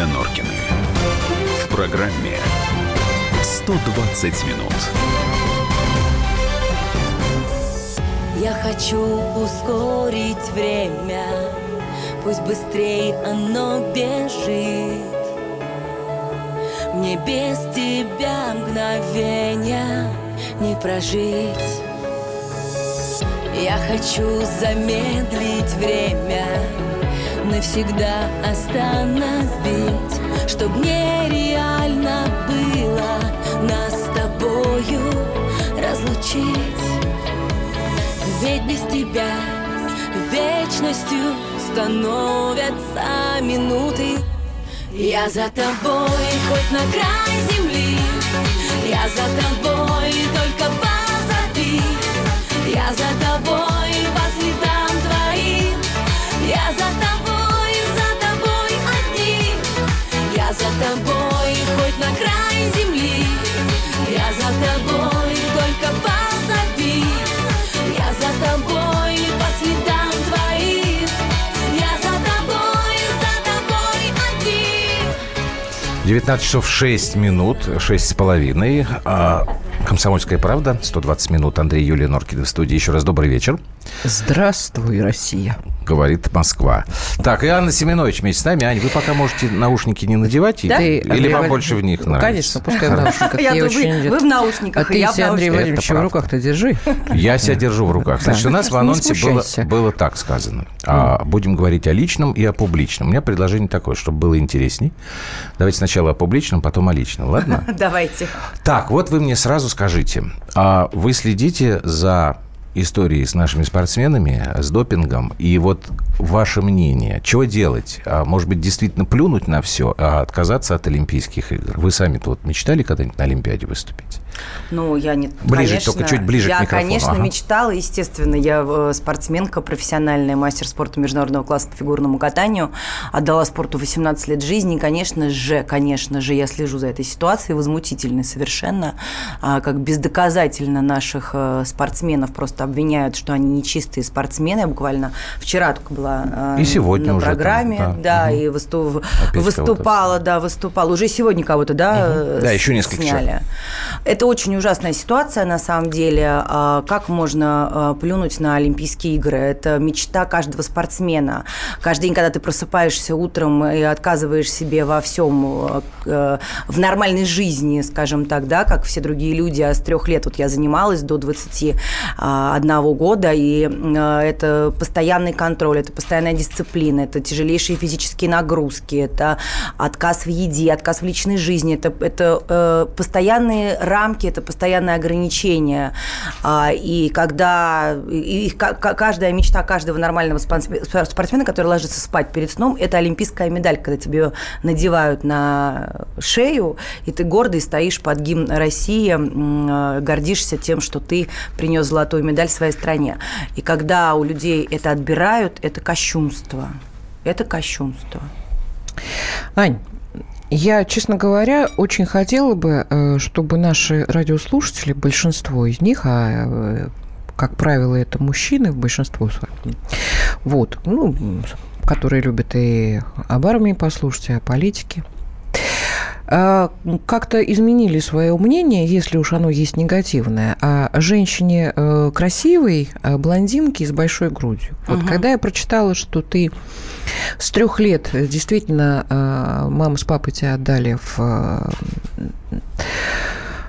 Юлия Норкины. В программе 120 минут. Я хочу ускорить время, пусть быстрее оно бежит. Мне без тебя мгновения не прожить. Я хочу замедлить время, навсегда остановить, чтоб нереально было нас с тобою разлучить. Ведь без тебя вечностью становятся минуты. Я за тобой хоть на край земли, я за тобой только позови. Я за тобой по следам твоим, я за тобой, тобой хоть на край земли, я за тобой только позови. Я за тобой по следам твоим, я за тобой, за тобой одни. 19 часов 6 минут, 6 с половиной. А, Комсомольская правда, 120 минут. Андрей Юлия Норкина в студии. Еще раз добрый вечер. Здравствуй, Россия. Говорит Москва. Так, и Анна Семенович вместе с нами. Ань, вы пока можете наушники не надевать? Да? Или, Андрей вам больше в них нравится? Конечно, пускай в наушниках. Я очень вы, в наушниках, А я в себя, Андрей наушниках. Владимирович, в руках-то держи. Я себя держу в руках. Значит, у нас в анонсе было, так сказано. А, будем говорить о личном и о публичном. У меня предложение такое, чтобы было интересней. Давайте сначала о публичном, потом о личном. Ладно? Давайте. Так, вот вы мне сразу скажите, а вы следите за историей с нашими спортсменами, с допингом, и вот ваше мнение, что делать? А, может быть, действительно плюнуть на все, а отказаться от Олимпийских игр? Вы сами-то вот мечтали когда-нибудь на Олимпиаде выступить? Ну, я не... Ближе, конечно, только чуть ближе к я, микрофону, конечно, ага. мечтала, естественно. Я э, спортсменка, профессиональная, мастер спорта международного класса по фигурному катанию. Отдала спорту 18 лет жизни. И, конечно же, конечно же, я слежу за этой ситуацией. Возмутительной совершенно. А, Как бездоказательно наших э, спортсменов просто обвиняют, что они нечистые спортсмены. Я буквально вчера только была э, И сегодня на уже там, программе. да. да, Мгм. и выступ- выступала, да, выступала. Уже сегодня кого-то, да, э, Да, еще несколько сняли. человек. Это очень ужасная ситуация, на самом деле. А, Как можно а, плюнуть на Олимпийские игры? Это мечта каждого спортсмена. Каждый день, когда ты просыпаешься утром и отказываешь себе во всем, э, в нормальной жизни, скажем так, да, как все другие люди, а с трех лет вот я занималась до 21 года, и это постоянный контроль, это постоянная дисциплина, это тяжелейшие физические нагрузки, это отказ в еде, отказ в личной жизни, это, это э, постоянные рамки, это постоянные ограничения. А, и когда и, и ка- ка- каждая мечта каждого нормального спортсме- спортсмена, который ложится спать перед сном, это олимпийская медаль, когда тебе надевают на шею, и ты гордый стоишь под гимн России, э, гордишься тем, что ты принес золотую медаль своей стране. И когда у людей это отбирают, это кощунство. Это кощунство. Ань, я, честно говоря, очень хотела бы, э, чтобы наши радиослушатели, большинство из них, а э, как правило, это мужчины, большинство вот, ну, которые любят и об армии послушать, и о политике, как-то изменили свое мнение, если уж оно есть негативное, о женщине э, красивой, э, блондинке с большой грудью. Вот Мгм. когда я прочитала, что ты с трех лет э, действительно э, мама с папой тебя отдали в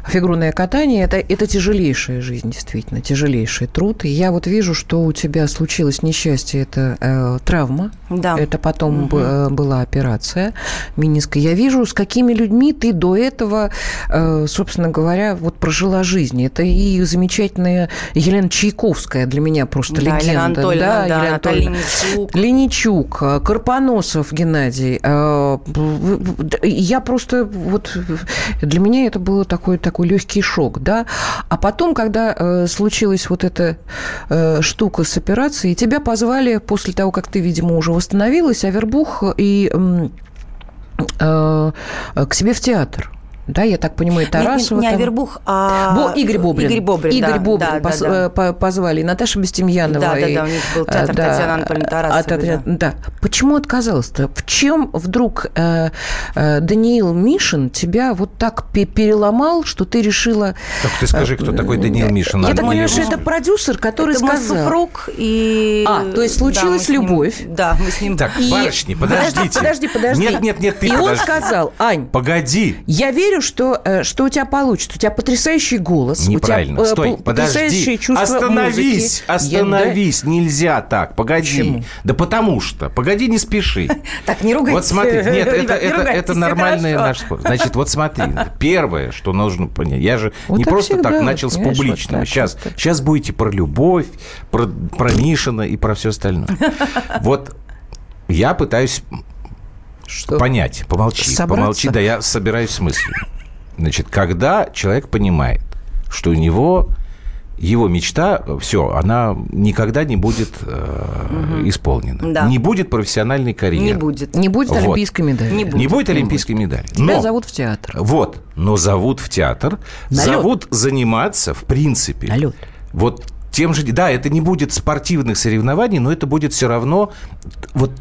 фигурное катание, это, это тяжелейшая жизнь, действительно, тяжелейший труд. И я вот вижу, что у тебя случилось несчастье, это э, травма, Да. это потом э, была операция миниская. Я вижу, с какими людьми ты до этого, э, собственно говоря, вот прожила жизнь. Это и замечательная Елена Чайковская для меня просто Да, легенда. Елена Анатольевна, да, Елена Наталья Анатольевна. Нечук. Леничук, э, Карпоносов Геннадий. Я просто вот для меня это было такой такой легкий шок, да. А потом, когда случилась вот эта штука с операцией, тебя позвали после того, как ты, видимо, уже восстановилась, Авербух и м, э, к себе в театр. Да, я так понимаю, Тарасова. Не, не, не. Авербух, а... Бо, Игорь Бобрин. Игорь Бобрин, Игорь да, Бобрин да, пос- да, да. э, позвали, и Наташа Бестемьянова. Да, да, и, да, у них был театр э, да, Татьяны Анатольевны Тарасовой, а, Татьяна- да. да. Почему отказалась-то? В чем вдруг э, э, Даниил Мишин тебя вот так пе- переломал, что ты решила... Так ты скажи, кто такой Даниил Мишин? Я Надо так понимаю, что это продюсер, который Это сказал... супруг, и... А, то есть случилась Да, ним- любовь. Да, мы с ним... Так, И- барышни, подождите. Подожди, подожди. Нет, нет, нет, ты И он подожди. сказал, Ань, Погоди. я верю, что, э, что у тебя получится. У тебя потрясающий голос. Неправильно. У тебя, э, Стой, подожди. чувство Остановись, музыки. Остановись. Нельзя так. Погоди. Почему? Да потому что. Погоди, не спеши. Так, не ругайтесь. Вот смотри, нет, это, это, это нормальный наш спор. Значит, вот смотри, первое, что нужно понять, я же не просто так начал с публичного. сейчас, сейчас будете про любовь, про, про Мишина и про все остальное. Вот я пытаюсь Что? понять, помолчи, Собраться? помолчи, да я собираюсь с мыслью. Значит, когда человек понимает, что у него его мечта, все, она никогда не будет э, исполнена. Да. Не будет профессиональной карьеры. Не будет. Не будет Вот. олимпийской медали. Не будет. Не будет олимпийской медали. Тебя Но, зовут в театр. вот, но зовут в театр, На лёд. зовут заниматься, в принципе. На лёд. Вот тем же, да, это не будет спортивных соревнований, но это будет все равно вот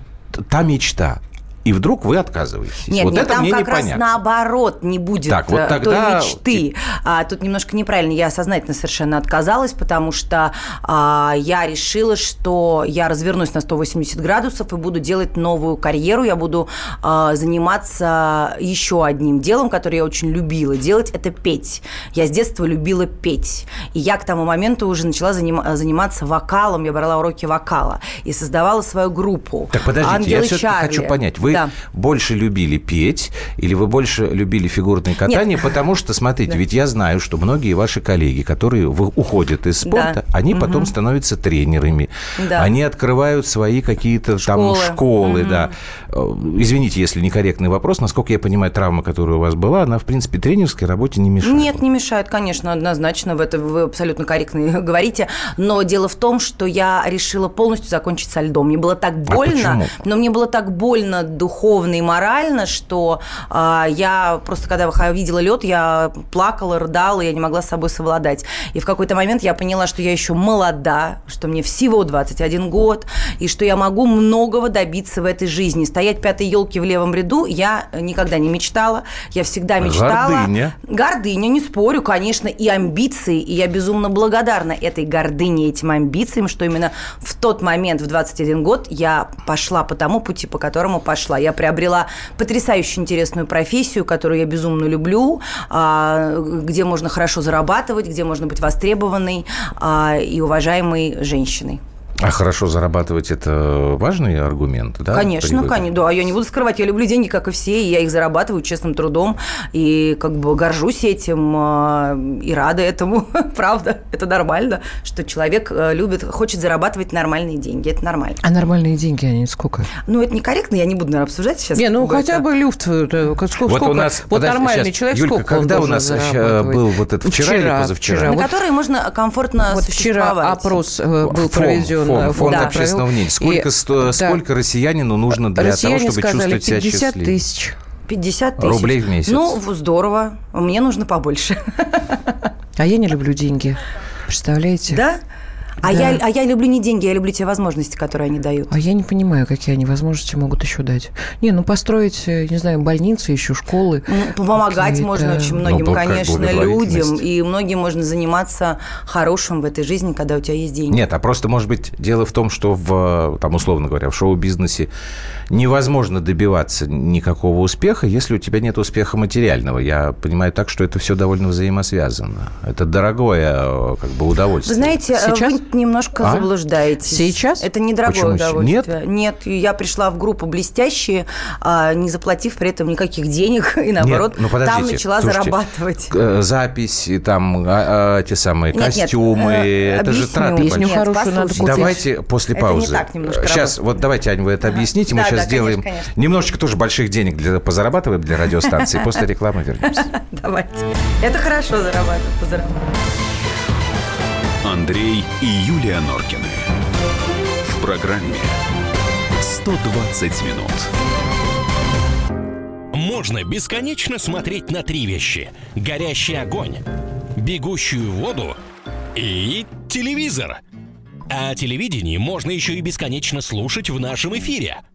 та мечта. И вдруг вы отказываетесь. Нет, вот нет, это там мне как раз непонятно. наоборот не будет Так, вот э, тогда- той мечты. А, тут немножко неправильно. Я сознательно совершенно отказалась, потому что а, я решила, что я развернусь на 180 градусов и буду делать новую карьеру. Я буду а, заниматься еще одним делом, которое я очень любила делать, это петь. Я с детства любила петь. И я к тому моменту уже начала заним- заниматься вокалом. Я брала уроки вокала и создавала свою группу. Так подождите, «Ангелы я все-таки Чарли». хочу понять. Вы Да. больше любили петь или вы больше любили фигурное катание? Потому что, смотрите, ведь я знаю, что многие ваши коллеги, которые уходят из спорта, Да. они потом становятся тренерами. Да. Они открывают свои какие-то там Школы. школы, да. Э, Извините, если некорректный вопрос. Насколько я понимаю, травма, которая у вас была, она, в принципе, тренерской работе не мешает. Нет, не мешает, конечно, однозначно, в это вы абсолютно корректно говорите. Но дело в том, что я решила полностью закончить со льдом. Мне было так больно, почему? но мне было так больно духовно и морально, что а, я просто, когда видела лед, я плакала, рыдала, я не могла с собой совладать. И в какой-то момент я поняла, что я еще молода, что мне всего 21 год, и что я могу многого добиться в этой жизни. Стоять пятой елки в левом ряду я никогда не мечтала. Я всегда мечтала. Гордыня. Гордыня, не спорю, конечно, и амбиции. И я безумно благодарна этой гордыне, этим амбициям, что именно в тот момент, в 21 год, я пошла по тому пути, по которому пошла. Я приобрела потрясающе интересную профессию, которую я безумно люблю, а, где можно хорошо зарабатывать, где можно быть востребованной а, и уважаемой женщиной. А хорошо зарабатывать – это важный аргумент, да? конечно, конечно, да, я не буду скрывать, я люблю деньги, как и все, и я их зарабатываю честным трудом, и как бы горжусь этим, а, и рада этому, правда, это нормально, что человек э, любит, хочет зарабатывать нормальные деньги, это нормально. А нормальные деньги, они сколько? Ну, это некорректно, я не буду, наверное, обсуждать сейчас. Не, ну хотя это. бы люфт. э, Сколько, Вот у нас, вот подожди, нормальный сейчас, человек, Юлька, сколько он когда у нас был вот это вчера или позавчера? На Вот которые можно комфортно Вот вчера существовать. опрос э, был проведен. Фон, э, фонд да, общественного провел. мнения. Сколько, И, сто- да, сколько россиянину нужно для россияне того, чтобы сказали чувствовать себя 50 счастливым? тысяч. 50 тысяч. Рублей в месяц. Ну, здорово. Мне нужно побольше. А я не люблю деньги. Представляете? Да? А, Да. я, а я люблю не деньги, я люблю те возможности, которые они дают. А я не понимаю, какие они возможности могут еще дать. Не, ну построить, э, не знаю, больницы, еще школы. Ну, Помогать можно очень многим, Ну, конечно, людям. И многим можно заниматься хорошим в этой жизни, когда у тебя есть деньги. Нет, а просто, может быть, дело в том, что в, там, условно говоря, в шоу-бизнесе невозможно добиваться никакого успеха, если у тебя нет успеха материального. Я понимаю так, что это все довольно взаимосвязано. Это дорогое э, как бы Вы удовольствие. знаете, э, Сейчас? вы немножко А? заблуждаетесь. Сейчас? Это недорогое Почему? удовольствие. Нет? я пришла в группу блестящие, а, не заплатив при этом никаких денег, и наоборот, ну, там подождите, начала слушайте, зарабатывать. Э, Запись, и там а, а, те самые Нет, нет, костюмы, э, это же объясню. траты Песню большие. хорошую надо купить. Давайте после Это не паузы. так немножко Сейчас, работает. вот давайте, Ань, вы это объясните. Мы Да, сейчас да, конечно, сделаем конечно. немножечко тоже больших денег для, позарабатываем для радиостанции. После рекламы вернемся. Давайте. Это хорошо зарабатывать, позарабатывать. Андрей и Юлия Норкины. В программе 120 минут. можно бесконечно смотреть на три вещи. Горящий огонь, бегущую воду и телевизор. А телевидение можно еще и бесконечно слушать в нашем эфире.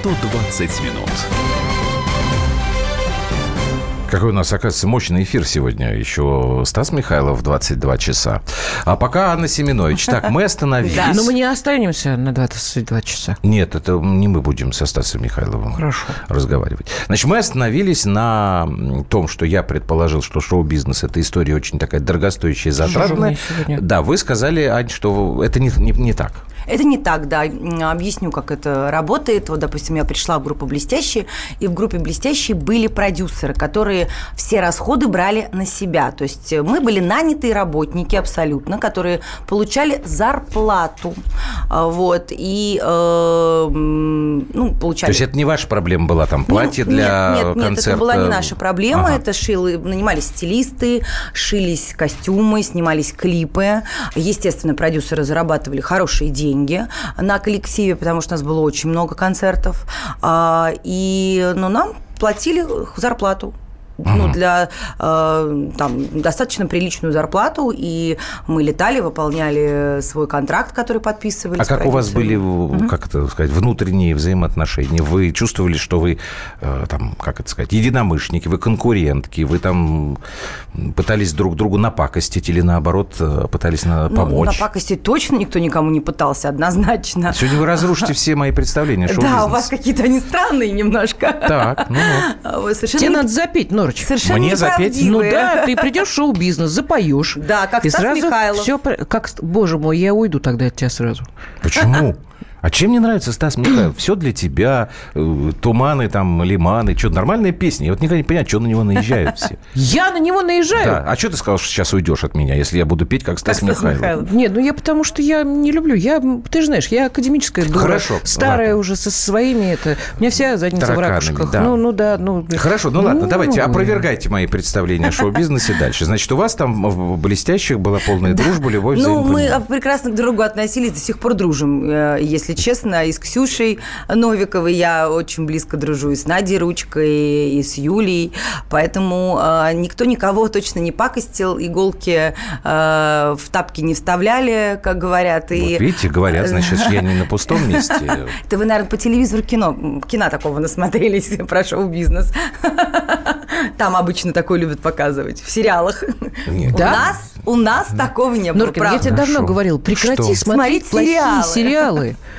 120 минут. Какой у нас, оказывается, мощный эфир сегодня. Еще Стас Михайлов в 22 часа. А пока Анна Семенович. Так, мы остановились. Но мы не останемся на 22 часа. Нет, это не мы будем со Стасом Михайловым Хорошо. разговаривать. Значит, мы остановились на том, что я предположил, что шоу-бизнес – это история очень такая дорогостоящая, затратная. мне сегодня. Да, вы сказали, Ань, что это не, не, не так. Это не так, да. Объясню, как это работает. Вот, допустим, я пришла в группу «Блестящие», и в группе «Блестящие» были продюсеры, которые все расходы брали на себя. То есть э, мы были нанятые работники абсолютно, которые получали зарплату. А, Вот. И, э, ну, получали... То есть это не ваша проблема была, там, платье Ну, для нет, нет, нет, концерта? это была не наша проблема. Ага. Это шилы, нанимались стилисты, шились костюмы, снимались клипы. Естественно, продюсеры зарабатывали хорошие деньги на коллективе, потому что у нас было очень много концертов. А, И, ну, нам платили зарплату. Ну, для э, там, достаточно приличную зарплату, и мы летали, выполняли свой контракт, который подписывали. А как у вас были, в- как это сказать, внутренние взаимоотношения? Вы чувствовали, что вы, э, там, как это сказать, единомышленники, вы конкурентки, вы там пытались друг другу напакостить или, наоборот, э, пытались на- Ну, помочь? на пакости точно никто никому не пытался, однозначно. Сегодня вы разрушите все мои представления Да, у вас какие-то они странные немножко. Так, ну, ну. Совершенно, Тебе надо запеть, Норыч. совершенно Мне запеть? Ну да, ты придешь в шоу-бизнес, запоешь. Да, как и Стас сразу Михайлов. Все, как, боже мой, я уйду тогда от тебя сразу. Почему? А чем мне нравится Стас Михайлов? Все для тебя, э, туманы, там, лиманы, что, нормальная песня. Я вот никогда не понимаю, что на него наезжают все. Я на него наезжаю. Да. А что ты сказал, что сейчас уйдешь от меня, если я буду петь, как Стас, Стас Михайлов? Михайлов. Нет, ну я потому что я не люблю. Я, ты же знаешь, я академическая дура. Хорошо, Старая ладно. уже со своими это. У меня вся задница в ракушках. да. Ну, ну да, ну. Хорошо, ну ладно, давайте, ну. опровергайте мои представления о шоу-бизнесе дальше. Значит, у вас там в блестящих была полная дружба, любовь, Ну, мы прекрасно к друг другу относились, до сих пор дружим, э, если честно. И с Ксюшей Новиковой я очень близко дружу, и с Надей Ручкой, и с Юлей. Поэтому э, никто никого точно не пакостил, иголки э, в тапки не вставляли, как говорят. И... Вот видите, говорят, значит, я не на пустом месте. Это вы, наверное, по телевизору кино, кино такого насмотрелись про шоу-бизнес. Там обычно такое любят показывать, в сериалах. Нет. У Да? нас, у нас такого не было, Норкин, я тебе давно говорил, прекрати Что? смотреть Смотреть плохие сериалы. сериалы.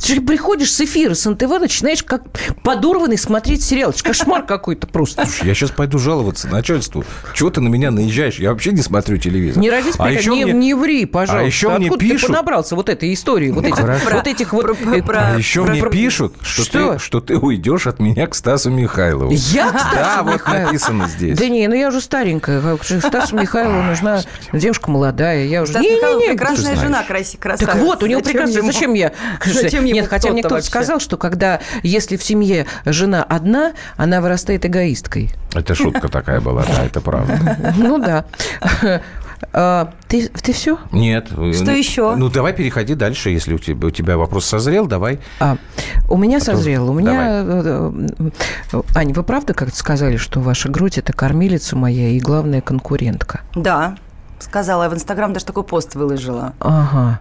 Ты же приходишь с эфира с НТВ, начинаешь как подорванный смотреть сериал. Это кошмар какой-то просто. Слушай, я сейчас пойду жаловаться начальству. Чего ты на меня наезжаешь? Я вообще не смотрю телевизор. Не родись, а еще не, мне, не ври, пожалуйста. а еще мне Откуда ты пишут- понабрался вот этой истории? Вот этих, хорошо. вот этих вот... Про- э, про- а еще про- мне про- пишут, что, Что? Ты, что ты уйдешь от меня к Стасу Михайлову. Я, кстати, Да, вот написано здесь. Да не, ну я уже старенькая. Стасу Михайлову нужна девушка молодая. Я уже... Стас Не-не-не, Михайлов ты прекрасная жена, краси, красавица. Так вот, у него ему- Зачем я? Зачем ему Нет, хотя мне кто-то сказал, что когда, если в семье жена одна, она вырастает эгоисткой. Это шутка такая была, да, это правда. Ну да. А, Ты, ты все? Нет. Что ну, еще? Ну, давай переходи дальше, если у тебя, у тебя вопрос созрел, давай. А, у меня то- созрело. У меня... э, э, Аня, вы правда как-то сказали, что ваша грудь – это кормилица моя и главная конкурентка? Да, сказала, я в Инстаграм даже такой пост выложила. Ага.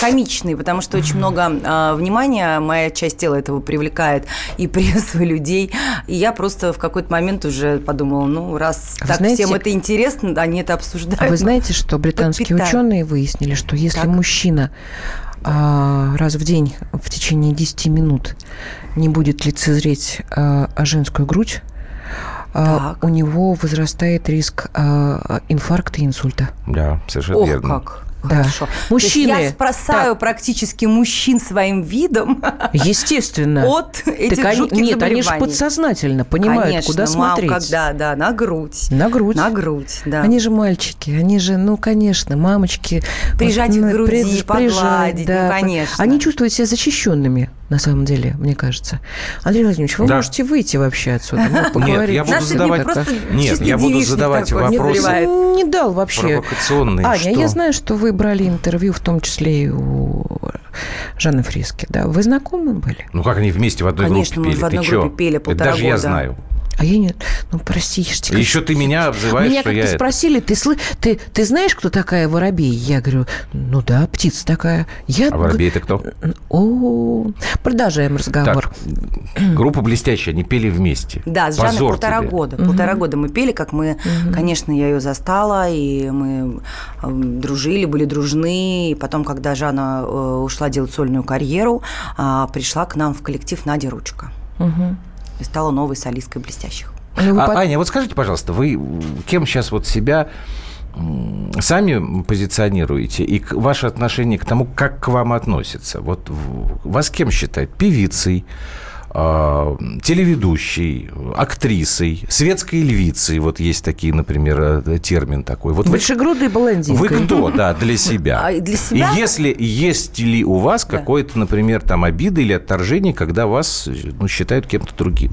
Комичный, потому что очень много а, внимания моя часть тела этого привлекает и прессу, и людей. И я просто в какой-то момент уже подумала, ну, раз Вы так знаете- всем это интересно, они это обсуждают. А вы знаете, что британские подпитаю. ученые выяснили, что если Так. мужчина а, раз в день в течение 10 минут не будет лицезреть а, а женскую грудь, а, Так. у него возрастает риск а, инфаркта и инсульта. Да, совершенно Ох, верно. как. Да. Хорошо. Мужчины, я спасаю так. практически мужчин своим видом Естественно. от этих Так они- жутких Нет, они же подсознательно понимают, Конечно, куда мам, смотреть. когда, да, на грудь. На грудь. На грудь, да. Они же мальчики, они же, ну, конечно, мамочки. Прижать Вот, к ну, груди, приж- погладить, ну, да. конечно. Они чувствуют себя защищенными, на самом деле, мне кажется. Андрей Владимирович, вы Да. можете выйти вообще отсюда, ну, Нет, поговорить. я буду задавать... Нет, я буду задавать такой, Не, вопросы назревает. не дал вообще. провокационные. Аня, что? я знаю, что вы брали интервью, в том числе и у Жанны Фриски, да? Вы знакомы были? Ну как они вместе в одной Конечно, группе мы пели? в одной Ты чё? группе пели Это полтора даже я года. знаю. А я нет. Ну, прости, я тебе еще ты меня обзываешь, Меня что я как-то это- спросили, ты, сл... ты, ты знаешь, кто такая воробей? Я говорю, ну да, птица такая. Я... А воробей это кто? О, продолжаем разговор. Так, группа «Блестящая», они пели вместе. Да, с Жанной Позор полтора тебе. года. Полтора года мы пели, как мы, конечно, я ее застала, и мы дружили, были дружны. И потом, когда Жанна э, ушла делать сольную карьеру, а, пришла к нам в коллектив Надя Ручка. Мгм. И стала новой солисткой «Блестящих». А, под- Аня, вот скажите, пожалуйста, вы кем сейчас вот себя сами позиционируете и ваше отношение к тому, как к вам относятся? Вот вас кем считают? Певицей, телеведущей, актрисой, светской львицей. Вот есть такие, например, э, термин такой. Вот вы, Большегрудой блондинкой. вы кто, да, для себя? А, для себя? И если есть ли у вас Да. какое-то, например, там обида или отторжение, когда вас ну, считают кем-то другим?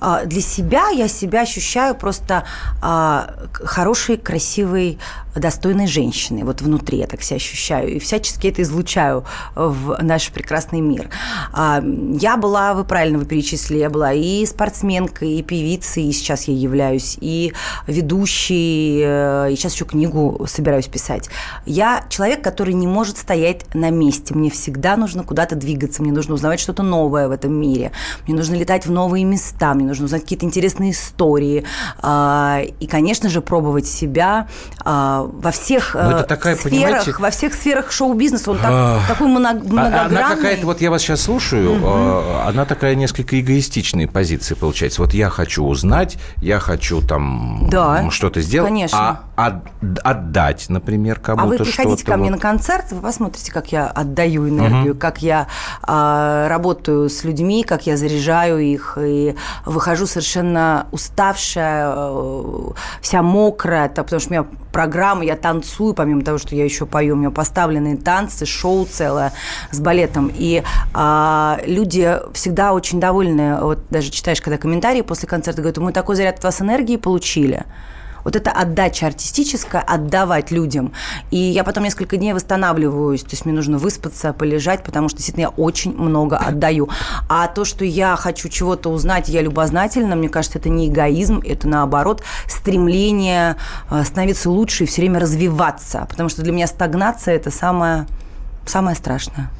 А, Для себя я себя ощущаю просто а, хорошей, красивой, достойной женщиной. Вот внутри я так себя ощущаю. И всячески это излучаю в наш прекрасный мир. А, Я была, вы правильно вы перечислили, я была и спортсменкой, и певицей, и сейчас я являюсь, и ведущей, э, и сейчас еще книгу собираюсь писать. Я человек, который не может стоять на месте. Мне всегда нужно куда-то двигаться, мне нужно узнавать что-то новое в этом мире. Мне нужно летать в новые места, мне нужно узнать какие-то интересные истории. А, И, конечно же, пробовать себя а, во всех Ну, это э, такая, сферах, во всех сферах шоу-бизнеса. Он так- такой много- А- многогранный. Она какая-то, вот я вас сейчас слушаю, э, она такая несколько эгоистичная позиция получается. Вот я хочу узнать, я хочу там Да, что-то сделать, конечно. а от- отдать, например, кому-то А вы приходите ко мне вот. на концерт, вы посмотрите, как я отдаю энергию, как я а, работаю с людьми, как я заряжаю их, и выхожу совершенно уставшая, э, вся мокрая, потому что у меня программа, я танцую, помимо того, что я еще пою, у меня поставленные танцы, шоу целое с балетом, и а, люди всегда очень довольны, вот даже читаешь, когда комментарии после концерта говорят, мы такой заряд от вас энергии получили, вот это отдача артистическая, отдавать людям. И я потом несколько дней восстанавливаюсь, то есть мне нужно выспаться, полежать, потому что действительно я очень много отдаю. А то, что я хочу чего-то узнать, я любознательна, мне кажется, это не эгоизм, это наоборот стремление э, становиться лучше и все время развиваться. Потому что для меня стагнация – это самое, самое страшное.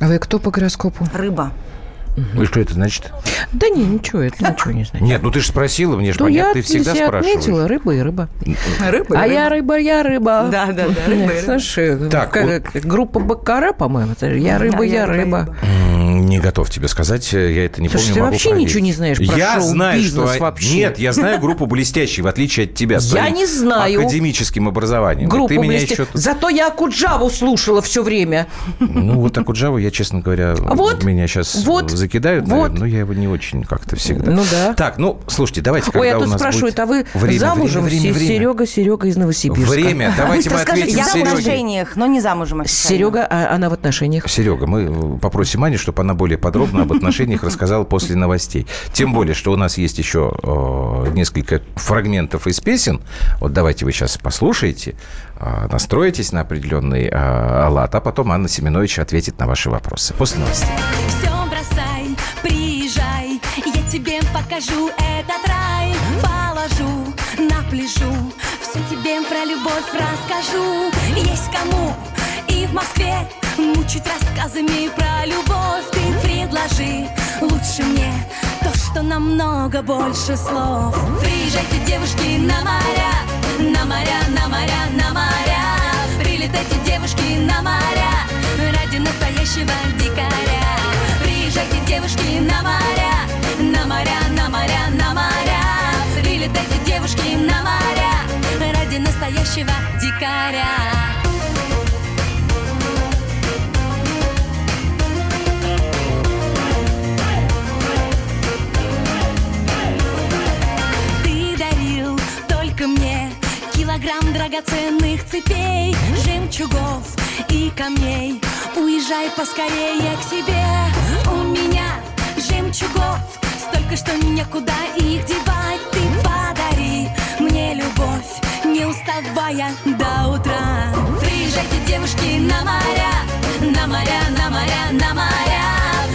А вы кто по гороскопу? Рыба. И что это значит? Да не, ничего, это ничего не знаю. Нет, ну ты же спросила, мне же То понятно, я ты всегда себе спрашиваешь. отметила рыба и рыба. Рыба. А я рыба, я рыба. Да, да, да, рыба и рыба. Слушай, Так, как- группа Баккара, по-моему, это я рыба, я рыба. Не готов тебе сказать, я это не Слушай, помню. ты вообще проверить. ничего не знаешь про Я знаю, что... вообще. Нет, я знаю группу «Блестящий», в отличие от тебя. Я не знаю. Академическим образованием. Группа ты меня еще... Зато я Акуджаву слушала все время. Ну, вот Java, я, честно говоря, Вот, меня сейчас вот, закидают, вот. наверное, но я его не очень как-то всегда. Ну да. Так, ну, слушайте, давайте, Ой, когда я у тут нас спрашивают, будет а вы время, замужем? время, время, время. Серега, Серега из Новосибирска. Время, давайте мы ответим Я в отношениях, но не замужем. Серега, а она в отношениях? Серега, мы попросим Аню, чтобы она более подробно об отношениях рассказала после новостей. Тем более, что у нас есть еще э, несколько фрагментов из песен. Вот давайте вы сейчас послушаете, э, настроитесь на определенный э, лад, а потом Анна Семенович ответит на ваши вопросы. После новостей. Покажу этот рай. Положу на пляжу, все тебе про любовь расскажу. Есть кому и в Москве мучить рассказами про любовь. Ты предложи лучше мне то, что намного больше слов. Приезжайте, девушки, на моря, на моря, на моря, на моря. Прилетайте, девушки, на моря, ради настоящего дикаря. Уезжайте, девушки, на моря, на моря, на моря, на моря. Прилетайте, девушки, на моря, ради настоящего дикаря. килограмм драгоценных цепей, жемчугов и камней. Уезжай поскорее к себе. У меня жемчугов столько, что некуда их девать. Ты подари мне любовь, не уставая до утра. Приезжайте, девушки, на моря, на моря, на моря, на моря.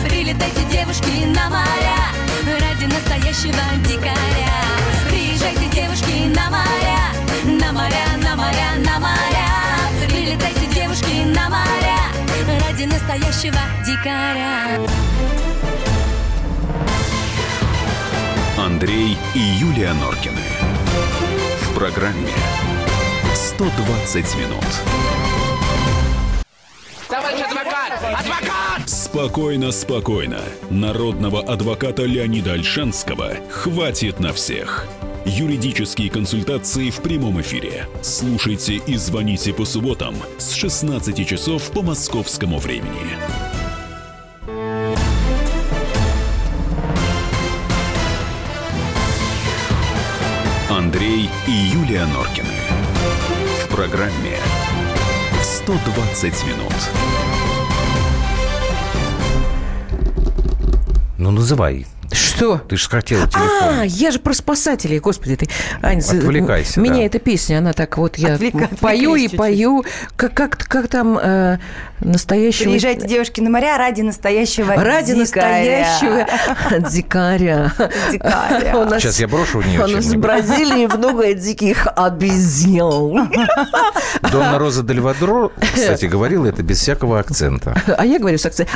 Прилетайте, девушки, на моря, ради настоящего дикаря. Приезжайте, девушки, на моря, на моря, на моря, на моря. Прилетайте, девушки, на моря, ради настоящего дикаря. Андрей и Юлия Норкины. В программе 120 минут. Товарищ адвокат! Адвокат! Спокойно, спокойно. Народного адвоката Леонида Альшанского хватит на всех. Юридические консультации в прямом эфире. Слушайте и звоните по субботам с 16 часов по московскому времени. Андрей и Юлия Норкины. В программе 120 минут. Ну, называй. Что? Ты же хотела А, телефон. я же про спасателей, господи, ты, Ань, за- Отвлекайся, Меня да. эта песня, она так вот, я Отвлека- пою и пою, как, как, как там э, настоящего... Приезжайте, девушки, на моря ради настоящего Ради дикаря. настоящего дикаря. Дикаря. Нас- Сейчас я брошу в нее У нас в. Бразилии много диких обезьян. Донна Роза Дельвадро, кстати, говорила это без всякого акцента. А я говорю с акцентом.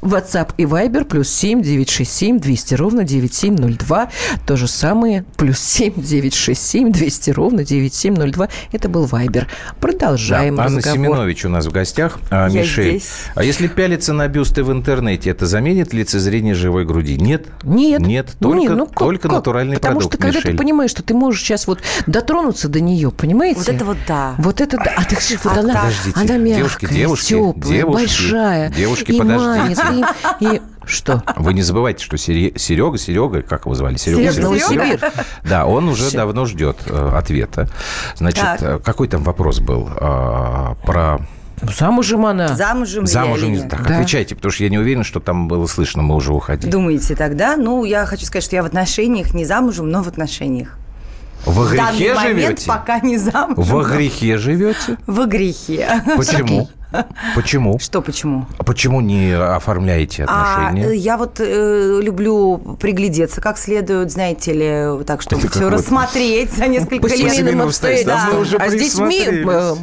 WhatsApp и Viber плюс 7 967 200 ровно 9702. То же самое плюс 7 967 200 ровно 9702. Это был Viber. Продолжаем Да, Анна разговор. Семенович у нас в гостях. А, Я Мишель, здесь. а если пялиться на бюсты в интернете, это заменит лицезрение живой груди? Нет? Нет. Нет, только, Нет, ну как- только как? натуральный Потому продукт, что когда Мишель. ты понимаешь, что ты можешь сейчас вот дотронуться до нее, понимаете? Вот это вот да. Вот это да. А ты же, вот А она, Подождите, она мягкая, девушки, девушки, теплая, девушки, большая. девушки, и подождите. манит, и, и что? Вы не забывайте, что Сере- Серега, Серега, как его звали? Серега, Новосибирск. Да, он уже давно ждет э, ответа. Значит, Так. э, какой там вопрос был э, про Замужем она. Замужем, я замужем? нет? Так, Да. отвечайте, потому что я не уверен, что там было слышно, мы уже уходили. Думаете тогда? Ну, я хочу сказать, что я в отношениях, не замужем, но в отношениях. В данный грехе момент живете? пока не замужем. Во но грехе живете? В грехе. Почему? Почему? Что почему? А Почему не оформляете А, отношения? э, я вот э, люблю приглядеться как следует, знаете ли, так, чтобы Это все вот рассмотреть за несколько По лет. обстоятельствам обстоятельствам. мы уже А с детьми э,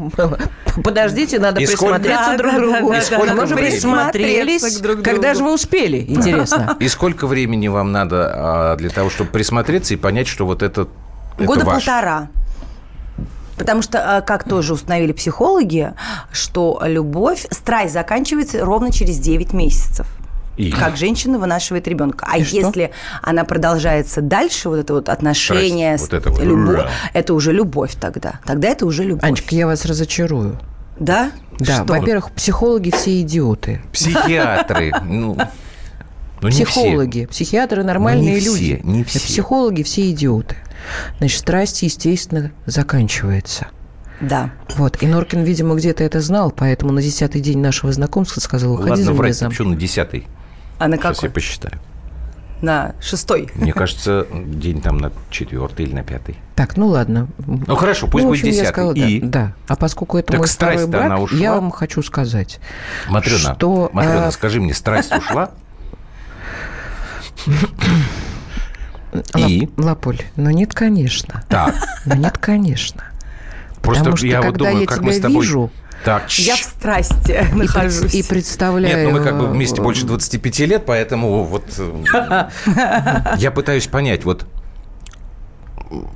подождите, надо И сколько- присмотреться Да, друг к да, другу. да, да, да, Мы да. же присмотрелись. Друг Когда же вы успели? Интересно. И сколько времени вам надо а, для того, чтобы присмотреться и понять, что вот это, это Года ваш? полтора. Потому что, э, как тоже установили психологи, что любовь, страсть заканчивается ровно через 9 месяцев. И? Как женщина вынашивает ребенка. А И что? если она продолжается дальше, вот это вот отношение, Страсть, вот это вот. любовь, Ура. это уже любовь тогда. Тогда это уже любовь. Анечка, я вас разочарую. Да? Да, Что? во-первых, психологи все идиоты. Психиатры. Ну, ну. Психологи, психиатры нормальные Ну, не люди. все, не все. Психологи все идиоты. Значит, страсть, естественно, заканчивается. Да. Вот. И Норкин, видимо, где-то это знал, поэтому на десятый день нашего знакомства сказал, уходи Ладно, за меня врать замуж. почему на десятый? А на Сейчас я какой? посчитаю. На шестой. Мне кажется, день там на четвертый или на пятый. Так, ну ладно. Ну хорошо, пусть Ну, будет общем, я десятый. сказала, да, И да. А поскольку это Так мой второй страсть-то брак, она ушла? я вам хочу сказать, Матрена, что... Матрена, э, скажи мне, страсть ушла? И? Лаполь, ну нет, конечно. Так, Ну нет, конечно. просто Потому что я вот когда думаю, я как тебя мы с тобой... вижу Так, Я в страсти и, пред- нахожусь. и представляю... Нет, ну мы как бы вместе э, больше 25 лет, поэтому вот э, я пытаюсь понять, вот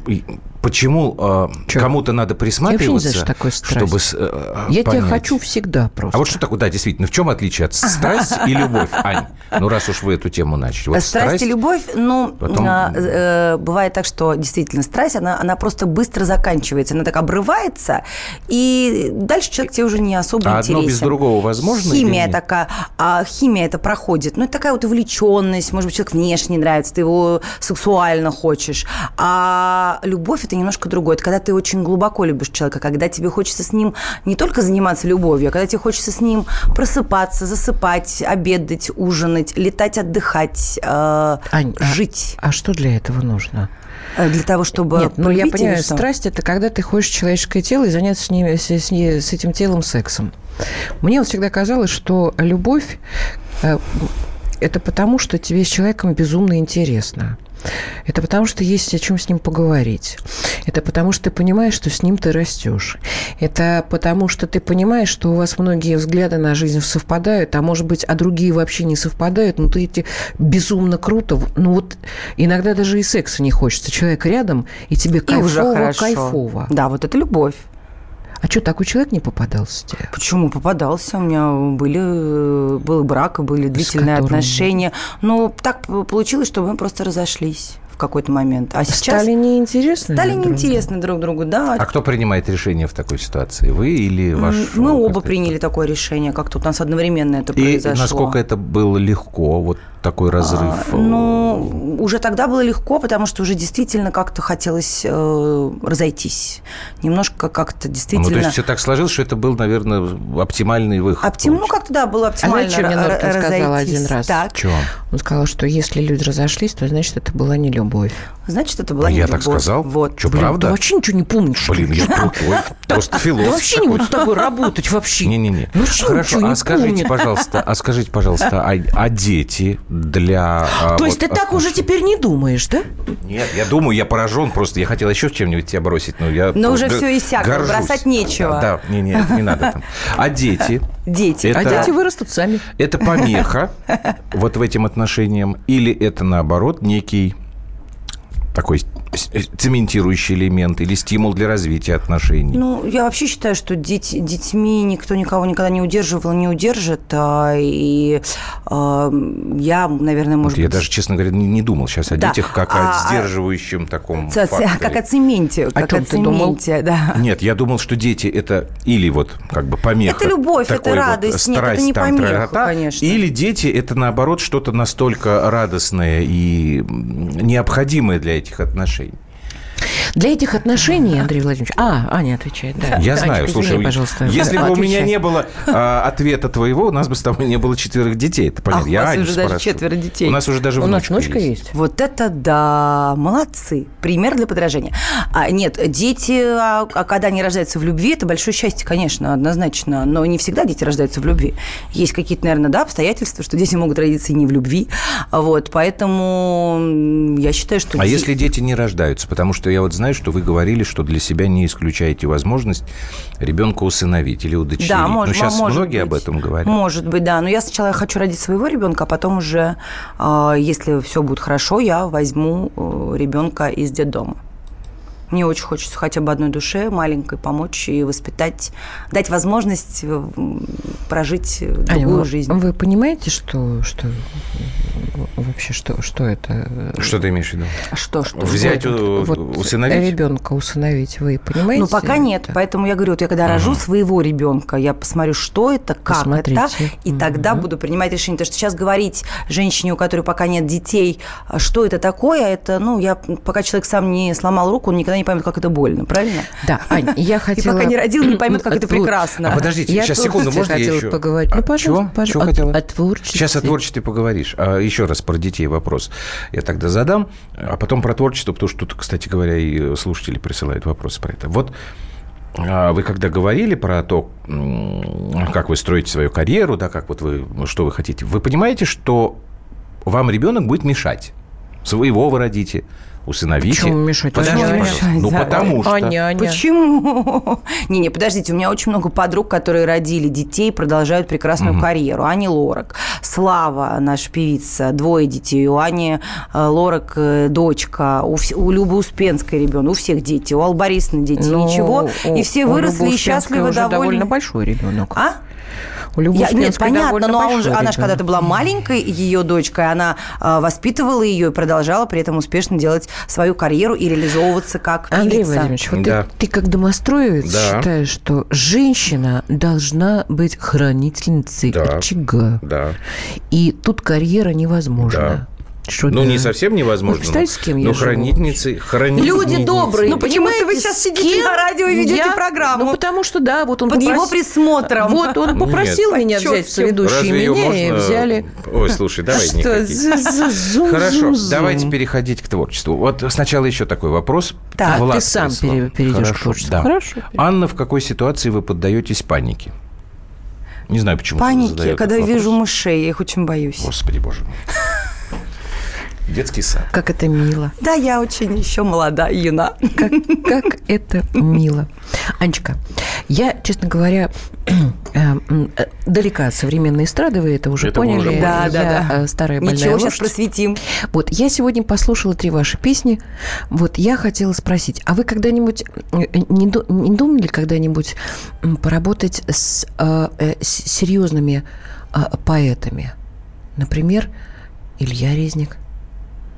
и почему э, кому-то надо присматриваться, знаю, что такое страсть. чтобы э, Я тебя понять. хочу всегда просто. А вот что такое, да, действительно, в чем отличие от страсти и любовь, Ань? Ну, раз уж вы эту тему начали. Вот страсть, и любовь, ну, потом- а, э, бывает так, что действительно страсть, она, она просто быстро заканчивается, она так обрывается, и дальше человек тебе уже не особо А интересен. одно без другого возможно Химия такая, а, химия это проходит, ну, это такая вот увлеченность, может быть, человек внешне нравится, ты его сексуально хочешь, а любовь это это немножко другое. Это когда ты очень глубоко любишь человека, когда тебе хочется с ним не только заниматься любовью, а когда тебе хочется с ним просыпаться, засыпать, обедать, ужинать, летать, отдыхать, э, Ань, а- жить. А что для этого нужно? Э, Для того, чтобы Нет, ну я понимаю, что? страсть это когда ты хочешь человеческое тело и заняться с, ним, с, с с этим телом сексом. Мне вот всегда казалось, что любовь э, это потому, что тебе с человеком безумно интересно. Это потому, что есть о чем с ним поговорить. Это потому, что ты понимаешь, что с ним ты растешь. Это потому, что ты понимаешь, что у вас многие взгляды на жизнь совпадают, а может быть, а другие вообще не совпадают, но ты эти безумно круто. Ну вот иногда даже и секса не хочется. Человек рядом, и тебе И уже кайфово, хорошо. кайфово. Да, вот это любовь. А что, такой человек не попадался тебе? Почему попадался? У меня были, э, был брак, были длительные которым? отношения. Но так получилось, что мы просто разошлись в какой-то момент. А сейчас Стали неинтересны? стали друг неинтересны друг другу, да. А кто принимает решение в такой ситуации? Вы или ваш... Мы оба приняли такое решение, как тут у нас одновременно это И произошло. насколько это было легко, вот такой разрыв? А, Ну, уже тогда было легко, потому что уже действительно как-то хотелось э, разойтись. Немножко как-то Ну, действительно... то есть все так сложилось, что это был, наверное, оптимальный выход. Оптим... Ну, как-то, да, было оптимально знаете, что мне Норкин сказал один раз? Так. Чё? Он сказал, что если люди разошлись, то значит, это была не любовь. Значит, это была А не я так сказал? Вот. Блин, правда? ты вообще ничего не помнишь, что Блин, ли? я крутой. Просто философ вообще не буду с тобой работать вообще. Не-не-не. Ну, Хорошо, а скажите, пожалуйста, а скажите, пожалуйста, а, а дети для... а, То есть ты так уже теперь не думаешь, да? Нет, я думаю, я поражен просто. Я хотел еще чем-нибудь тебя бросить, но я... Но уже всё иссякло, бросать нечего. Да, не, не, надо там. А дети? Дети. А дети вырастут сами. Это помеха вот в этим отношениям? Или это, наоборот, некий такой цементирующий элемент или стимул для развития отношений? Ну, я вообще считаю, что дети, детьми никто никого никогда не удерживал, не удержит. а, и а, я, наверное, Вот может я быть... даже, честно говоря, не, не думал сейчас о Да. детях как А, о а- сдерживающем таком ц- факторе. Как о цементе. Как чем о ты думал? цементе, да. Нет, я думал, что дети это или вот как бы помеха. Это любовь, это такой вот радость. Нет, это страсть не там, помеха, тра-та-та. конечно. Или дети это наоборот что-то настолько радостное и необходимое для этих отношений. Для этих отношений, Андрей Владимирович... А, Аня отвечает, да. Я Анечка, знаю, извини, слушай, пожалуйста. если бы у меня не было а, ответа твоего, у нас бы с тобой не было четверых детей. Это понятно. Ах, у Я вас Аню уже даже спрашиваю. четверо детей. У нас уже даже У нас внучка внучка есть. Вот это да, молодцы. Пример для подражания. А, нет, дети, а, а когда они рождаются в любви, это большое счастье, конечно, однозначно. Но не всегда дети рождаются в любви. Есть какие-то, наверное, да, обстоятельства, что дети могут родиться и не в любви. Вот, поэтому я считаю, что... А де- если дети не рождаются? Потому что я вот знаю, что вы говорили, что для себя не исключаете возможность ребенка усыновить или удочерить. Да, Но может, сейчас может многие быть. об этом говорят. Может быть, да. Но я сначала хочу родить своего ребенка, а потом уже, э, если все будет хорошо, я возьму э, ребенка из детдома. Мне очень хочется хотя бы одной душе маленькой помочь и воспитать, дать возможность э, прожить э, другую Аня, жизнь. вы понимаете, что, что вообще что, что это? Что ты имеешь в виду? А Что, что? Взять, у- Вот усыновить? ребенка усыновить, вы понимаете? Ну, пока нет. это? Поэтому я говорю, вот я когда рожу своего ребенка, я посмотрю, что это, как Посмотрите. это, и тогда Мгм. буду принимать решение. Потому что сейчас говорить женщине, у которой пока нет детей, а что это такое, это, ну, я пока человек сам не сломал руку, он никогда не поймет, как это больно, правильно? Да, Ань, я И хотела... пока не родил, не поймет, как это прекрасно. А подождите, Я сейчас, секунду, можно я еще? поговорить. Ну, А, пожалуйста, чего? пожалуйста. Чего О- хотела? о творчестве. Сейчас о творчестве поговоришь. А еще раз про детей вопрос. Я тогда задам, а потом про творчество, потому что тут, кстати говоря, и слушатели присылают вопросы про это. Вот а, вы когда говорили про то, как вы строите свою карьеру, да, как вот вы, что вы хотите, вы понимаете, что вам ребенок будет мешать? Своего вы родите, усыновите. Почему мешать? Аня, пожалуйста. Аня, Ну, да. потому что... Аня, Аня. Почему? Не-не, подождите, у меня очень много подруг, которые родили детей продолжают прекрасную карьеру. Ани Лорак, Слава, наша певица, двое детей. У Ани э, Лорак э, дочка, у, вс- у Любы Успенской ребенок, у всех дети, у Аллы Борисовны дети, Ну, ничего. у- И все выросли и счастливы, довольны. довольно большой ребенок. А? У Любы Я- нет, понятно, но он же- она же когда-то была маленькой ее дочкой, она э, воспитывала ее и продолжала при этом успешно делать свою карьеру и реализовываться как Андрей певица. Владимирович, вот Да. ты, ты как домостроевец Да. считаешь, что женщина должна быть хранительницей Да. очага. Да. И тут карьера невозможна. Что, Ну, да? не совсем невозможно. Представляете, с кем я но живу хранительницы, хранительницы. Люди добрые. Ну, почему понимаете, это вы сейчас сидите кем на радио и ведете я- программу? Ну, потому что, да, вот он Под его попросил- присмотром. Вот он попросил Нет. меня взять в соведущие меня и можно- взяли... Ой, слушай, давай не Хорошо, давайте переходить к творчеству. Вот сначала еще такой вопрос. Так, Влад ты сам перейдешь к творчеству. да. Хорошо. Анна, в какой ситуации вы поддаетесь панике? Не знаю, почему. Паники, задаю когда я вижу мышей, я их очень боюсь. Господи боже мой. Детский сад. Как это мило. Да, я очень еще молода, юна. Как, как это мило. Анечка, я, честно говоря, э, э, далека от современной эстрады, вы это уже Это поняли. уже поняли. Да, я да, да. э, старая больная Ничего, сейчас лошадь. просветим. Вот, я сегодня послушала три ваши песни. Вот, я хотела спросить, а вы когда-нибудь э, не, не думали когда-нибудь поработать с, э, э, с серьезными э, поэтами? Например, Илья Резник.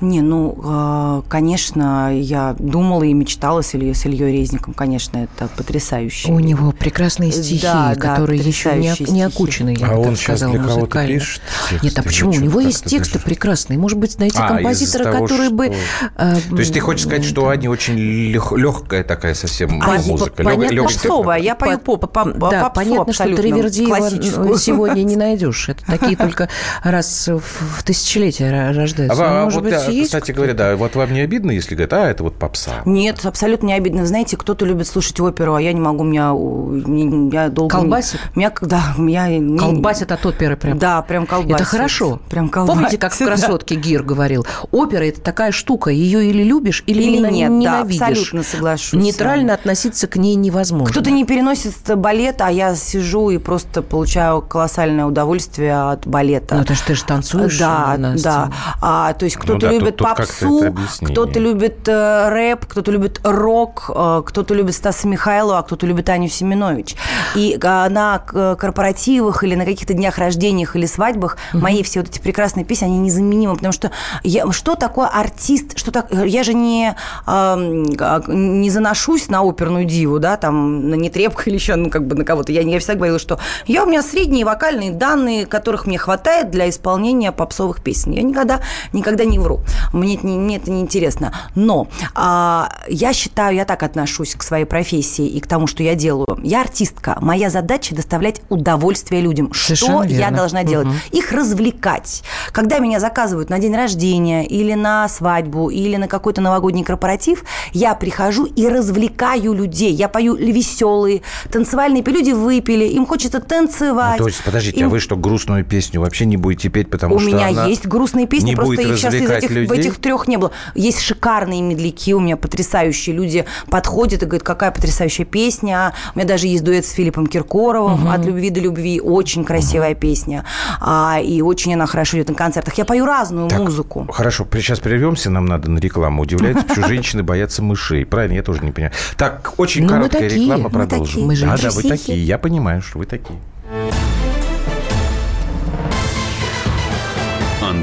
Не, ну, э, конечно, я думала и мечтала с Ильей, с Ильей Резником, конечно, это потрясающе. У него прекрасные стихи, Да, да, которые еще не, потрясающие не стихи. окучены, я А бы так он сейчас сказала, для кого-то музыкально. пишет тексты Нет, а почему? У него есть ты тексты пишешь? прекрасные. Может быть, найти А, композитора, того, который бы... что- э, То есть ты хочешь сказать, что у Ани очень легкая такая совсем А, музыка? понятно, лёгкая? попсовая, я пою По- поп, поп, Да, попсу понятно, что абсолютно, Тривердиева классическую. сегодня не найдешь. Это такие только раз в тысячелетие А, рождаются. ва- Ну, а Может вот, быть, да, есть кстати говоря, да, вот вам не обидно, если говорят, а, это вот попса? Нет, абсолютно не обидно. Знаете, кто-то любит слушать оперу, а я не могу, меня, у- не- я долго... Колбасит? Меня, да, меня... Колбасит от оперы прям. Да, прям колбасит. Это хорошо. Прям колбасит. Помните, как в да. «Красотке» Гир говорил? Опера – это такая штука, ее или любишь, или, Или нет, да, ненавидишь. абсолютно соглашусь. Нейтрально относиться к ней невозможно. Кто-то не переносит балет, а я сижу и просто получаю колоссальное удовольствие от балета. Ну, это ж ты же танцуешь Да, да. А, то есть кто-то да, тут- любит тут попсу, кто-то любит э, рэп, кто-то любит рок, э, кто-то любит Стаса Михайлова, а кто-то любит Аню Семенович. И э, на корпоративах или на каких-то днях рождениях или свадьбах мои все вот эти прекрасные песни, они незаменимы, потому что я, что такое артист, что так, я же не, эм, не заношусь на оперную диву, да, там, на нетребка или еще, ну, как бы на кого-то. Я, я всегда говорила, что я, у меня средние вокальные данные, которых мне хватает для исполнения попсовых песен. Я никогда, никогда не вру. Мне это не, мне это не интересно. Но а, я считаю, я так отношусь к своей профессии и к тому, что я делаю. Я артистка. Моя задача доставлять удовольствие людям. Совершенно что я верно. должна делать? Мгм. Их развлекать. Когда меня заказывают на день рождения или на свадьбу, или на какой-то новогодний корпоратив, я прихожу и развлекаю людей. Я пою веселые, танцевальные песни. Люди выпили, им хочется танцевать. Ну, то есть, подождите, Им- а вы что, грустную песню вообще не будете петь, потому у что меня она есть грустные песни, не просто будет их сейчас из развлекать этих, в людей? этих трех не было. Есть шикарные медляки, у меня потрясающие люди подходят и говорят, какая потрясающая песня. У меня даже есть дуэт с Филиппом Киркоровым от любви до любви, очень красивая песня, а, и очень она хорошо идет на концертах. Я пою разную Так, музыку. Хорошо, сейчас прервемся, нам надо на рекламу. Удивляется, почему женщины боятся мышей. Правильно, я тоже не понимаю. Так, очень Ну, короткая реклама, продолжим. да, да, вы такие, я понимаю, что вы такие.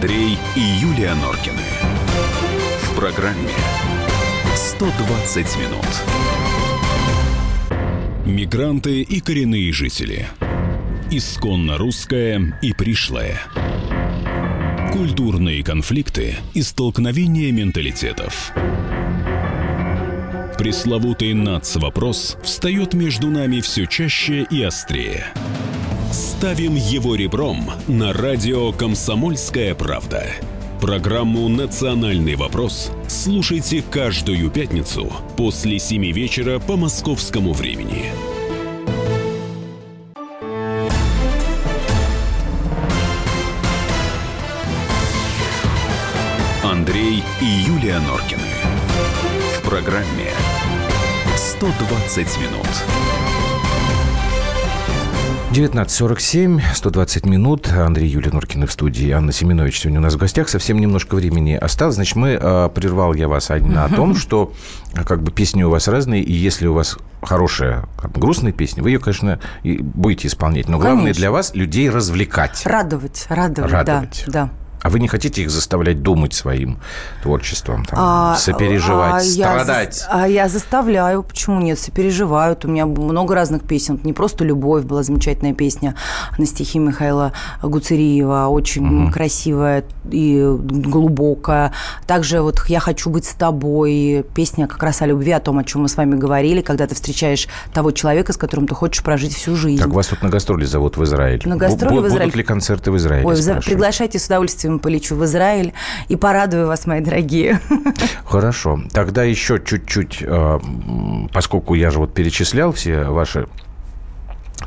Андрей и Юлия Норкины. В программе 120 минут. Мигранты и коренные жители. Исконно русское и пришлое. Культурные конфликты и столкновения менталитетов. Пресловутый НАЦ-вопрос встает между нами все чаще и острее. Ставим его ребром на радио «Комсомольская правда». Программу «Национальный вопрос» слушайте каждую пятницу после 7 вечера по московскому времени. Андрей и Юлия Норкины. В программе «120 минут». 19.47, 120 минут. Андрей Юлия Нуркина в студии. Анна Семенович сегодня у нас в гостях. Совсем немножко времени осталось. Значит, мы, э, прервал я вас, на том, что э, как бы песни у вас разные, и если у вас хорошая как грустная песня, вы ее, конечно, и будете исполнять. Но главное Конечно. для вас людей развлекать. Радовать, радовать, Радовать. да, да. А вы не хотите их заставлять думать своим творчеством, там, А, сопереживать, а я страдать? зас- а я заставляю, почему нет, сопереживают. У меня много разных песен. Не просто «Любовь» была замечательная песня на стихи Михаила Гуцериева, очень красивая и глубокая. Также вот «Я хочу быть с тобой», песня как раз о любви, о том, о чем мы с вами говорили, когда ты встречаешь того человека, с которым ты хочешь прожить всю жизнь. Так вас тут на гастроли зовут в Израиль. На гастроли Бу- в Израиль. Будут ли концерты в Израиле? Ой, спрашивают? приглашайте с удовольствием, полечу в Израиль и порадую вас, мои дорогие. Хорошо. Тогда еще чуть-чуть, э, поскольку я же вот перечислял все ваши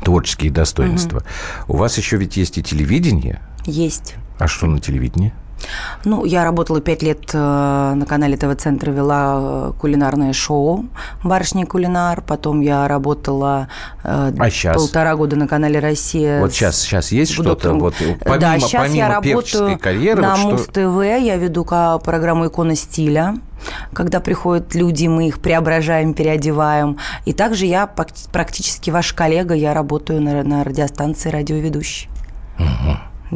творческие достоинства, у вас еще ведь есть и телевидение. Есть. А что на телевидении? Ну, я работала пять лет э, на канале ТВ-центр, вела э, кулинарное шоу «Барышня кулинар». Потом я работала э, А полтора года на канале «Россия». Вот сейчас, сейчас есть что-то, вот помимо, да, сейчас помимо я работаю карьеры, на вот что- Муз-ТВ, я веду программу «Икона стиля», когда приходят люди, мы их преображаем, переодеваем. И также я практически ваш коллега, я работаю на, на радиостанции радиоведущий.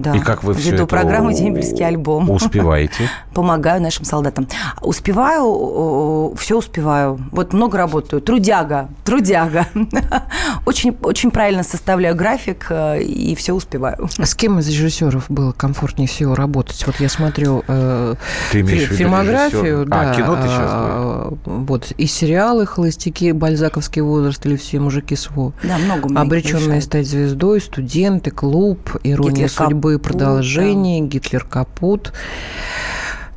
Да. И как вы все Веду это программу «Дембельский альбом». Успеваете? Помогаю нашим солдатам. Успеваю, все успеваю. Вот много работаю. Трудяга, трудяга. Очень, очень правильно составляю график э, и все успеваю. А с кем из режиссеров было комфортнее всего работать? Вот я смотрю э, Ты фи- фильмографию, режиссера? А, да, кино ты сейчас а, вот и сериалы "Холостяки", "Бальзаковский возраст" или "Все мужики СВО". Да, много у меня Обреченные стать звездой, студенты, клуб, ирония Гитлер судьбы, продолжение, Гитлер Капут.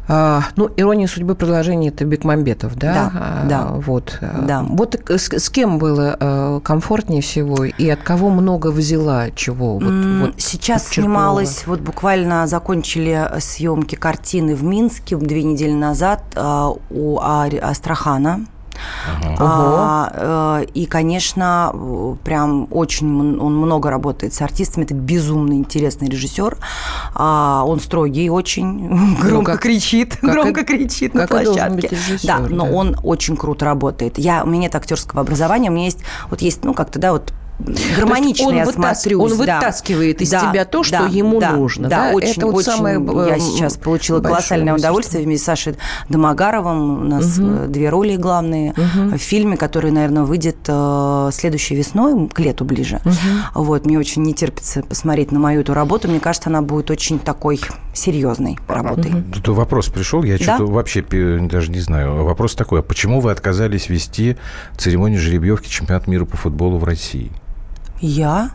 А, ну, ирония судьбы продолжение это Бекмамбетов, да? Да, А, да. Вот. Да. Вот э, с, с кем было э, комфортнее всего и от кого много взяла чего? Вот, М, вот Сейчас подчеркнула? снималась, вот буквально закончили съемки картины в Минске две недели назад у Ари- Астрахана. А, э, и, конечно, прям очень он много работает с артистами. Это безумно интересный режиссер. А, он строгий очень, громко Ну, как- кричит, как громко и- кричит на как должен площадке. режиссер, да, но да. он очень круто работает. Я, у меня нет актерского образования, у меня есть, вот есть, ну, как-то, да, вот гармонично он я вытас- он да. вытаскивает из Да, тебя то, что да, ему да, нужно, Да, да? очень, Это вот очень. самое, я э, сейчас получила колоссальное удовольствие вместе с Сашей Домогаровым. У нас э, две роли главные в фильме, который, наверное, выйдет э, следующей весной, к лету ближе. Вот, мне очень не терпится посмотреть на мою эту работу. Мне кажется, она будет очень такой серьезной работой. Тут вопрос пришел, я Да? что-то вообще даже не знаю. Вопрос такой, а почему вы отказались вести церемонию жеребьевки чемпионата мира по футболу в России? Я?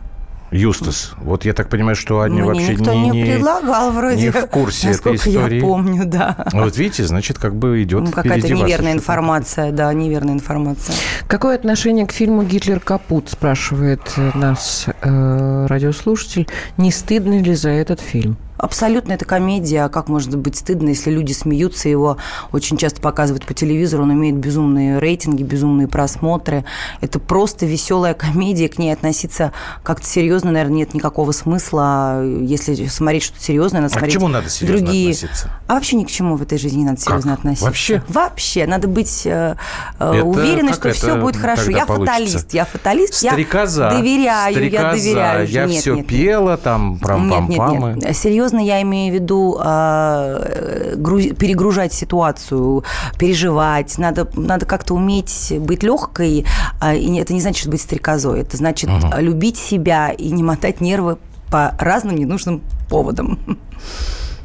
Юстас, вот я так понимаю, что они Мне вообще никто не, не, предлагал вроде. не в курсе этой истории. я помню, да. А Вот видите, значит, как бы идет Ну, Какая-то вас неверная еще. информация, да, неверная информация. Какое отношение к фильму «Гитлер Капут?» спрашивает нас э, радиослушатель. Не стыдно ли за этот фильм? Абсолютно это комедия. Как может быть стыдно, если люди смеются? Его очень часто показывают по телевизору. Он имеет безумные рейтинги, безумные просмотры. Это просто веселая комедия. К ней относиться как-то серьезно, наверное, нет никакого смысла. Если смотреть что-то серьезное, надо А к смотреть чему надо серьезно другие. относиться? А вообще ни к чему в этой жизни не надо серьезно Как? относиться. Вообще? Вообще. Надо быть э, э, Это уверенной, что все будет хорошо. Я получится? фаталист. Я фаталист. Стрекоза. Я доверяю. Стрекоза. Я доверяю. Я Нет, все нет, нет. пела, там, прям Нет, пам нет, пам нет. Серьезно, я имею в виду э, грузи- перегружать ситуацию, переживать. Надо, надо как-то уметь быть легкой. а, И это не значит быть стрекозой. Это значит а, любить себя и не мотать нервы по разным ненужным поводам.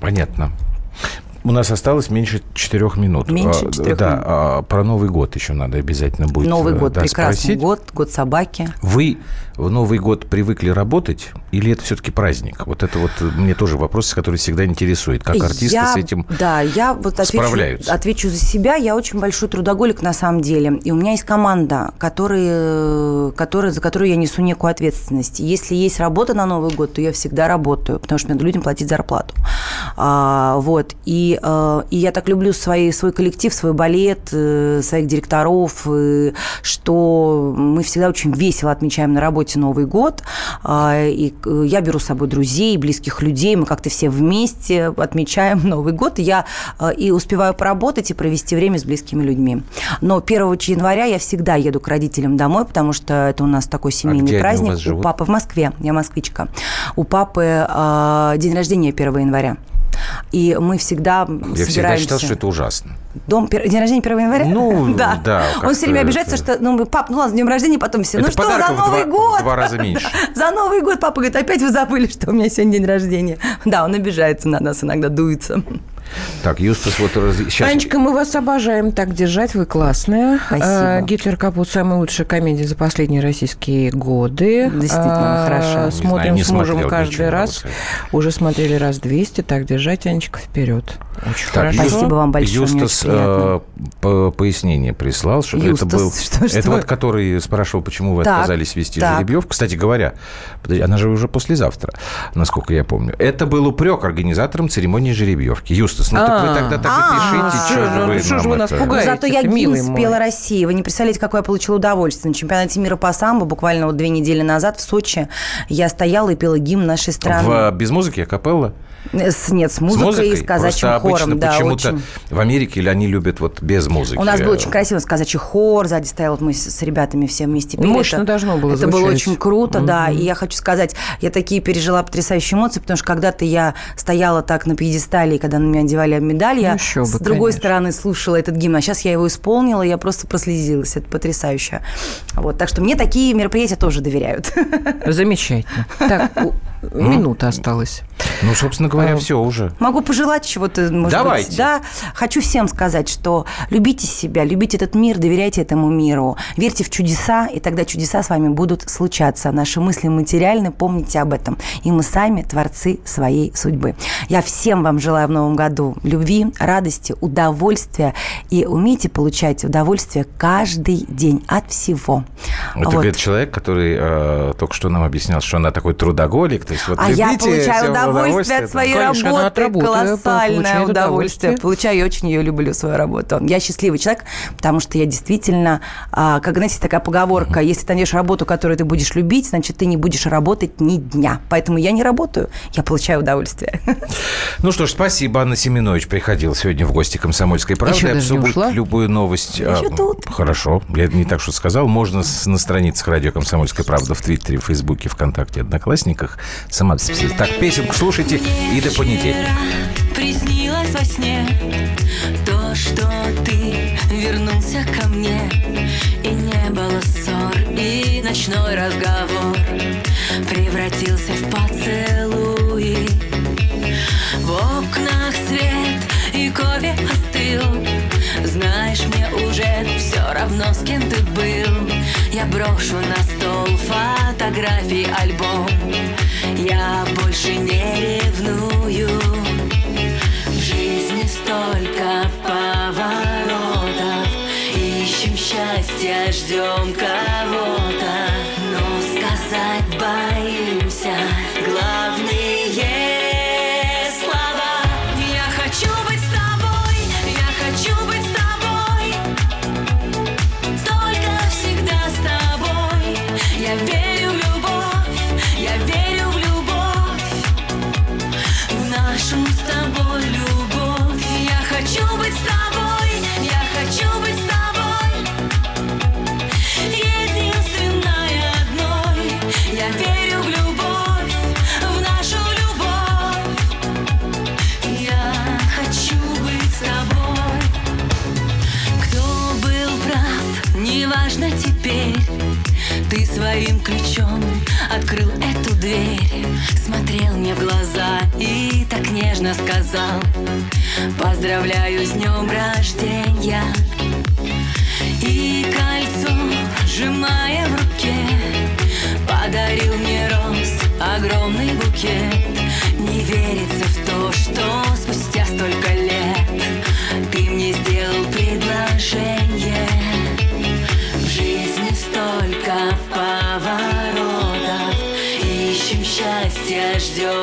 Понятно. У нас осталось меньше четырех минут. Меньше четырех да, минут. а, про Новый год еще надо обязательно будет Новый э, год, да, прекрасный спросить. год, год собаки. Вы в Новый год привыкли работать или это все-таки праздник? Вот это вот э, мне тоже вопрос, который всегда интересует. Как артисты я, с этим Да, я вот отвечу, справляются? отвечу за себя. Я очень большой трудоголик на самом деле. И у меня есть команда, которые, которые, за которую я несу некую ответственность. Если есть работа на Новый год, то я всегда работаю, потому что мне надо людям платить зарплату. А, вот. И, э, и я так люблю свои, свой коллектив, свой балет, э, своих директоров, что мы всегда очень весело отмечаем на работе Новый год. А, И э, я беру с собой друзей, близких людей, мы как-то все вместе отмечаем Новый год. И я э, и успеваю поработать и провести время с близкими людьми. Но 1 января я всегда еду к родителям домой, потому что это у нас такой семейный где они у праздник. вас живут? папы в Москве, я москвичка. У папы э, день рождения 1 января. И мы всегда Я всегда собираемся. считал, что это ужасно. Дом, день рождения 1 января? Ну, да, Он как-то все время обижается, это- что, ну, мы, пап, ну ладно, с днем рождения, потом все. Это ну что, за Новый два- год? два раза меньше. За Новый год папа говорит, опять вы забыли, что у меня сегодня день рождения. Да, он обижается на нас, иногда дуется. Так, Юстас, вот раз- сейчас... Анечка, мы вас обожаем так держать, вы классная. Спасибо. А, Гитлер Капут самая лучшая комедия за последние российские годы. Действительно, А, хорошо. Смотрим знаю, с мужем каждый раз. Уже смотрели раз 200. Так держать, Анечка, вперед. Очень Так, хорошо. Спасибо вам большое, мне Юстас э, по- пояснение прислал, что это Юстас, был... что- что? это вот который спрашивал, почему вы Так, отказались вести так. жеребьевку. Кстати говоря, подожди, она же уже послезавтра, насколько я помню. Это был упрек организаторам церемонии жеребьевки. Юстас, ну так вы А. тогда так и А, пишите, что же, ну вы что же вы нас пугаете? Зато я гимн спела России. Вы не представляете, какое я получила удовольствие. На чемпионате мира по самбо буквально вот две недели назад в Сочи я стояла и пела гимн нашей страны. В, без музыки, а капелла? С, нет, с С музыкой, и с казачьим Просто хором. обычно Да, почему-то очень. в Америке или они любят вот без музыки. У нас был очень красивый казачий хор, сзади стоял, вот мы с, с ребятами все вместе пели. Мощно это, должно было Это было звучать. очень круто, да. И я хочу сказать, я такие пережила потрясающие эмоции, потому что когда-то я стояла так на пьедестале, и когда на меня одевали медаль, я Ну, еще бы, с другой конечно. стороны слушала этот гимн, а сейчас я его исполнила, и я просто прослезилась. Это потрясающе. Вот, так что мне такие мероприятия тоже доверяют. Замечательно. Так, у- минута осталась. Ну, собственно говоря, А, все уже. Могу пожелать чего-то, может Давайте. быть. Да, хочу всем сказать, что любите себя, любите этот мир, доверяйте этому миру, верьте в чудеса, и тогда чудеса с вами будут случаться. Наши мысли материальны, помните об этом. И мы сами творцы своей судьбы. Я всем вам желаю в новом году любви, радости, удовольствия, и умейте получать удовольствие каждый день от всего. Это Вот. говорит человек, который э, только что нам объяснял, что она такой трудоголик. То есть вот А я получаю всем удовольствие от своей Конечно, она от работы, колоссальное удовольствие. Получаю, я очень ее люблю, свою работу. Я счастливый человек, потому что я действительно, а, как, знаете, такая поговорка, если ты найдешь работу, которую ты будешь любить, значит, ты не будешь работать ни дня. Поэтому я не работаю, я получаю удовольствие. Ну что ж, спасибо. Анна Семенович приходила сегодня в гости «Комсомольской правды». Еще даже не Обсудить ушла? любую новость. Еще А, тут. Хорошо. Я не так что сказал. Можно с- на страницах радио «Комсомольская правда» в Твиттере, в Фейсбуке, ВКонтакте, Одноклассниках. Сама. Так, песенку слушайте и до понедельника. Приснилось во сне То, что ты вернулся ко мне. И не было ссор, и ночной разговор Превратился в поцелуи. В окнах свет и кофе остыл. Знаешь, мне уже все равно, с кем ты был. Я брошу на стол фотографии альбом Я больше не ревную. В жизни столько поворотов. Ищем счастье, ждем кого-то нежно сказал Поздравляю с днем рождения И кольцо, сжимая в руке Подарил мне роз огромный букет. Не верится в то, что спустя столько лет Ты мне сделал предложение. В жизни столько поворотов Ищем счастье, ждем